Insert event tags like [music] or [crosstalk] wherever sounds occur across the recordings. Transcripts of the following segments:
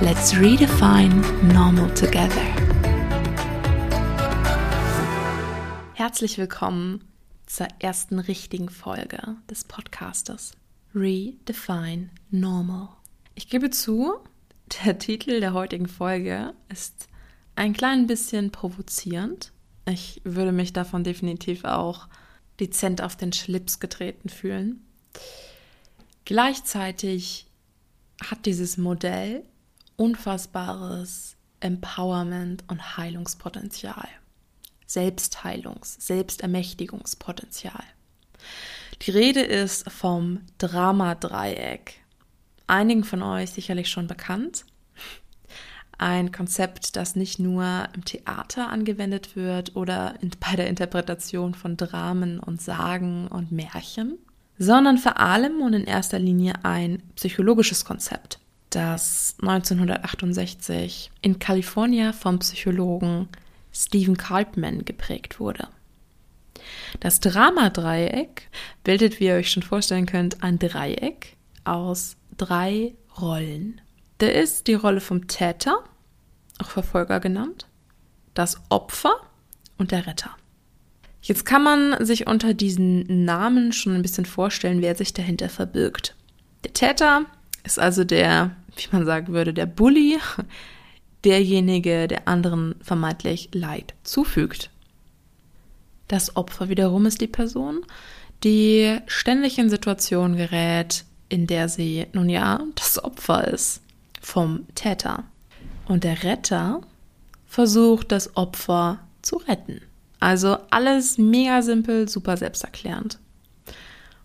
Let's redefine normal together. Herzlich willkommen zur ersten richtigen Folge des Podcastes Redefine Normal. Ich gebe zu, der Titel der heutigen Folge ist ein klein bisschen provozierend. Ich würde mich davon definitiv auch dezent auf den Schlips getreten fühlen. Gleichzeitig hat dieses Modell unfassbares Empowerment und Heilungspotenzial. Selbstheilungs-, Selbstermächtigungspotenzial. Die Rede ist vom Dramadreieck. Einigen von euch sicherlich schon bekannt. Ein Konzept, das nicht nur im Theater angewendet wird oder bei der Interpretation von Dramen und Sagen und Märchen, sondern vor allem und in erster Linie ein psychologisches Konzept das 1968 in Kalifornien vom Psychologen Stephen Cartman geprägt wurde. Das Dramadreieck bildet, wie ihr euch schon vorstellen könnt, ein Dreieck aus drei Rollen. Da ist die Rolle vom Täter, auch Verfolger genannt, das Opfer und der Retter. Jetzt kann man sich unter diesen Namen schon ein bisschen vorstellen, wer sich dahinter verbirgt. Der Täter ist also der wie man sagen würde, der Bully, derjenige, der anderen vermeintlich Leid zufügt. Das Opfer wiederum ist die Person, die ständig in Situationen gerät, in der sie, nun ja, das Opfer ist vom Täter. Und der Retter versucht, das Opfer zu retten. Also alles mega simpel, super selbsterklärend.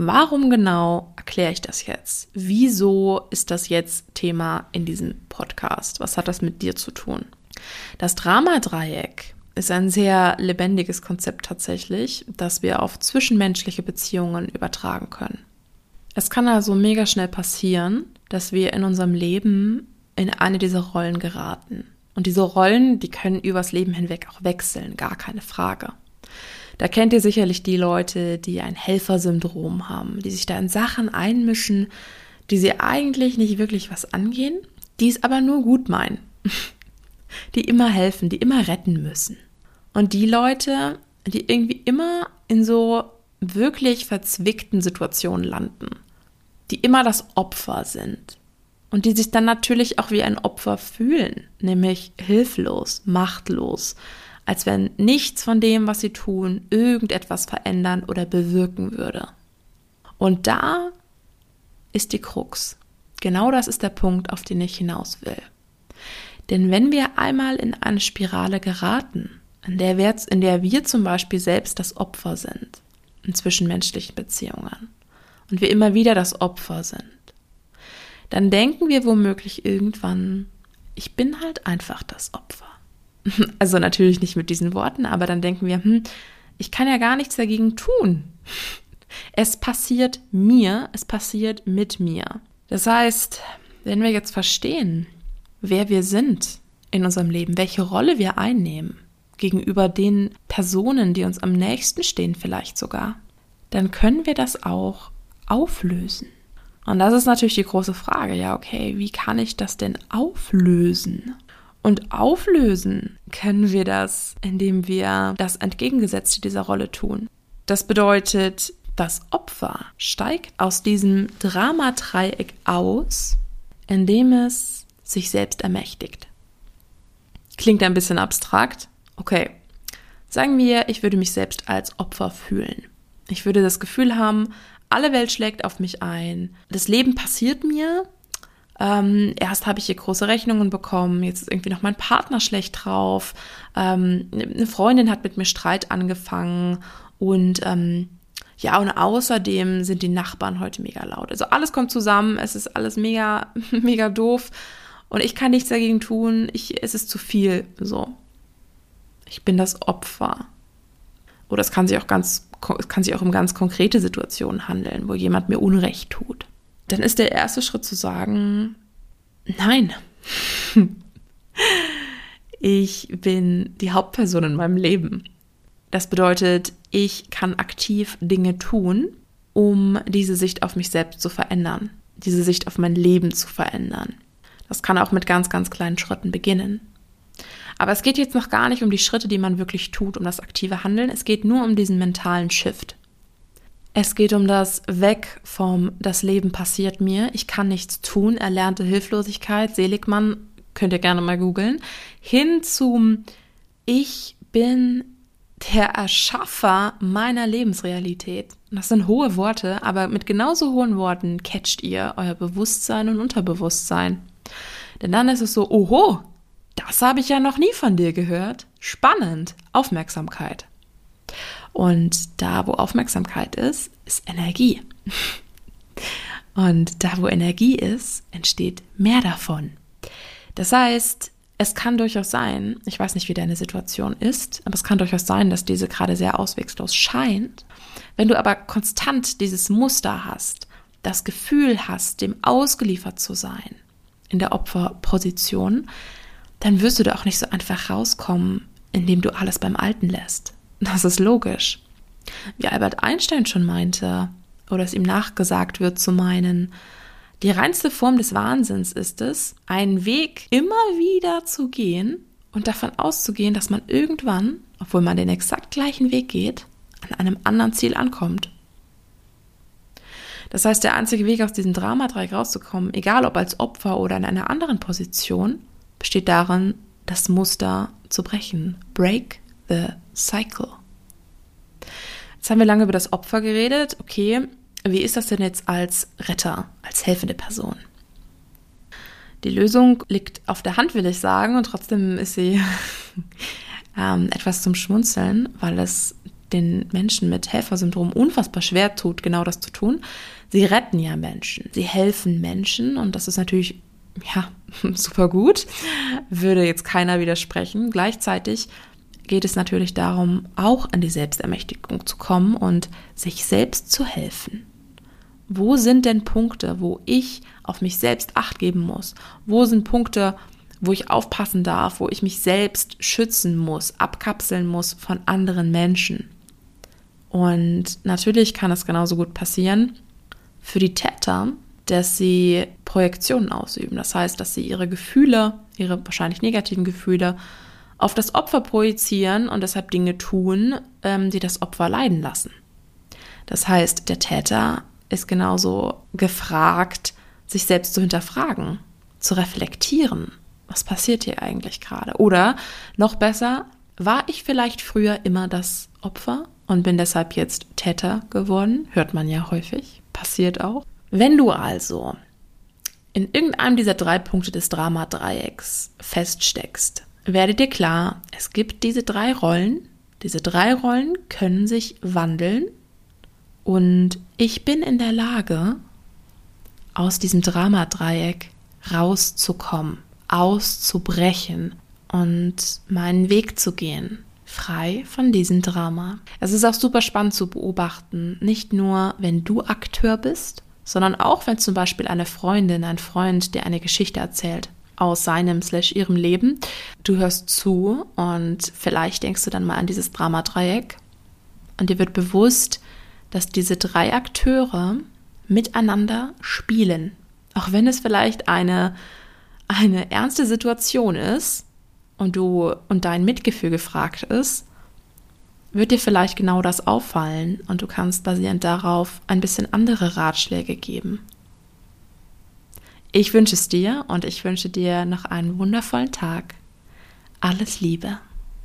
Warum genau erkläre ich das jetzt? Wieso ist das jetzt Thema in diesem Podcast? Was hat das mit dir zu tun? Das Dramadreieck ist ein sehr lebendiges Konzept tatsächlich, das wir auf zwischenmenschliche Beziehungen übertragen können. Es kann also mega schnell passieren, dass wir in unserem Leben in eine dieser Rollen geraten. Und diese Rollen, die können übers Leben hinweg auch wechseln, gar keine Frage. Da kennt ihr sicherlich die Leute, die ein Helfersyndrom haben, die sich da in Sachen einmischen, die sie eigentlich nicht wirklich was angehen, die es aber nur gut meinen, [laughs] die immer helfen, die immer retten müssen. Und die Leute, die irgendwie immer in so wirklich verzwickten Situationen landen, die immer das Opfer sind und die sich dann natürlich auch wie ein Opfer fühlen, nämlich hilflos, machtlos, als wenn nichts von dem, was sie tun, irgendetwas verändern oder bewirken würde. Und da ist die Krux. Genau das ist der Punkt, auf den ich hinaus will. Denn wenn wir einmal in eine Spirale geraten, in der wir, in der wir zum Beispiel selbst das Opfer sind, in zwischenmenschlichen Beziehungen, und wir immer wieder das Opfer sind, dann denken wir womöglich irgendwann, ich bin halt einfach das Opfer. [laughs] Also natürlich nicht mit diesen Worten, aber dann denken wir, hm, ich kann ja gar nichts dagegen tun. Es passiert mir, es passiert mit mir. Das heißt, wenn wir jetzt verstehen, wer wir sind in unserem Leben, welche Rolle wir einnehmen gegenüber den Personen, die uns am nächsten stehen vielleicht sogar, dann können wir das auch auflösen. Und das ist natürlich die große Frage, ja, okay, wie kann ich das denn auflösen? Und auflösen können wir das, indem wir das Entgegengesetzte dieser Rolle tun. Das bedeutet, das Opfer steigt aus diesem Dramadreieck aus, indem es sich selbst ermächtigt. Klingt ein bisschen abstrakt. Okay, sagen wir, ich würde mich selbst als Opfer fühlen. Ich würde das Gefühl haben, alle Welt schlägt auf mich ein. Das Leben passiert mir ähm, erst habe ich hier große Rechnungen bekommen, jetzt ist irgendwie noch mein Partner schlecht drauf, ähm, eine Freundin hat mit mir Streit angefangen und ähm, ja, und außerdem sind die Nachbarn heute mega laut. Also alles kommt zusammen, es ist alles mega, [laughs] mega doof. und ich kann nichts dagegen tun, ich, es ist zu viel, so. Ich bin das Opfer. Oder es kann sich auch ganz, es kann sich auch um ganz konkrete Situationen handeln, wo jemand mir Unrecht tut. Dann ist der erste Schritt zu sagen, nein. [laughs] ich bin die Hauptperson in meinem Leben. Das bedeutet, ich kann aktiv Dinge tun, um diese Sicht auf mich selbst zu verändern, diese Sicht auf mein Leben zu verändern. Das kann auch mit ganz, ganz kleinen Schritten beginnen. Aber es geht jetzt noch gar nicht um die Schritte, die man wirklich tut, um das aktive Handeln. Es geht nur um diesen mentalen Shift. Es geht um das Weg vom Das Leben passiert mir, ich kann nichts tun, erlernte Hilflosigkeit, Seligmann, könnt ihr gerne mal googeln, hin zum Ich bin der Erschaffer meiner Lebensrealität. Das sind hohe Worte, aber mit genauso hohen Worten catcht ihr euer Bewusstsein und Unterbewusstsein. Denn dann ist es so, oho, das habe ich ja noch nie von dir gehört. Spannend. Aufmerksamkeit. Und da, wo Aufmerksamkeit ist, ist Energie. Und da, wo Energie ist, entsteht mehr davon. Das heißt, es kann durchaus sein, ich weiß nicht, wie deine Situation ist, aber es kann durchaus sein, dass diese gerade sehr auswegslos scheint. Wenn du aber konstant dieses Muster hast, das Gefühl hast, dem ausgeliefert zu sein, in der Opferposition, dann wirst du da auch nicht so einfach rauskommen, indem du alles beim Alten lässt. Das ist logisch. Wie Albert Einstein schon meinte, oder es ihm nachgesagt wird zu meinen, die reinste Form des Wahnsinns ist es, einen Weg immer wieder zu gehen und davon auszugehen, dass man irgendwann, obwohl man den exakt gleichen Weg geht, an einem anderen Ziel ankommt. Das heißt, der einzige Weg aus diesem Dramadreieck rauszukommen, egal ob als Opfer oder in einer anderen Position, besteht darin, das Muster zu brechen. Break the cycle. Jetzt haben wir lange über das Opfer geredet. Okay, wie ist das denn jetzt als Retter, als helfende Person? Die Lösung liegt auf der Hand, will ich sagen, und trotzdem ist sie [laughs] ähm, etwas zum Schmunzeln, weil es den Menschen mit Helfersyndrom unfassbar schwer tut, genau das zu tun. Sie retten ja Menschen, sie helfen Menschen und das ist natürlich ja, [laughs] super gut, würde jetzt keiner widersprechen. Gleichzeitig geht es natürlich darum, auch an die Selbstermächtigung zu kommen und sich selbst zu helfen. Wo sind denn Punkte, wo ich auf mich selbst acht geben muss? Wo sind Punkte, wo ich aufpassen darf, wo ich mich selbst schützen muss, abkapseln muss von anderen Menschen? Und natürlich kann es genauso gut passieren für die Täter, dass sie Projektionen ausüben. Das heißt, dass sie ihre Gefühle, ihre wahrscheinlich negativen Gefühle, auf das Opfer projizieren und deshalb Dinge tun, ähm, die das Opfer leiden lassen. Das heißt, der Täter ist genauso gefragt, sich selbst zu hinterfragen, zu reflektieren. Was passiert hier eigentlich gerade? Oder noch besser, war ich vielleicht früher immer das Opfer und bin deshalb jetzt Täter geworden? Hört man ja häufig, passiert auch. Wenn du also in irgendeinem dieser drei Punkte des Drama-Dreiecks feststeckst, werde dir klar, es gibt diese drei Rollen. Diese drei Rollen können sich wandeln und ich bin in der Lage, aus diesem Drama-Dreieck rauszukommen, auszubrechen und meinen Weg zu gehen, frei von diesem Drama. Es ist auch super spannend zu beobachten, nicht nur, wenn du Akteur bist, sondern auch wenn zum Beispiel eine Freundin, ein Freund dir eine Geschichte erzählt aus seinem slash ihrem Leben. Du hörst zu und vielleicht denkst du dann mal an dieses Dramadreieck und dir wird bewusst, dass diese drei Akteure miteinander spielen. Auch wenn es vielleicht eine, eine ernste Situation ist und du und dein Mitgefühl gefragt ist, wird dir vielleicht genau das auffallen und du kannst basierend darauf ein bisschen andere Ratschläge geben. Ich wünsche es dir und ich wünsche dir noch einen wundervollen Tag. Alles Liebe.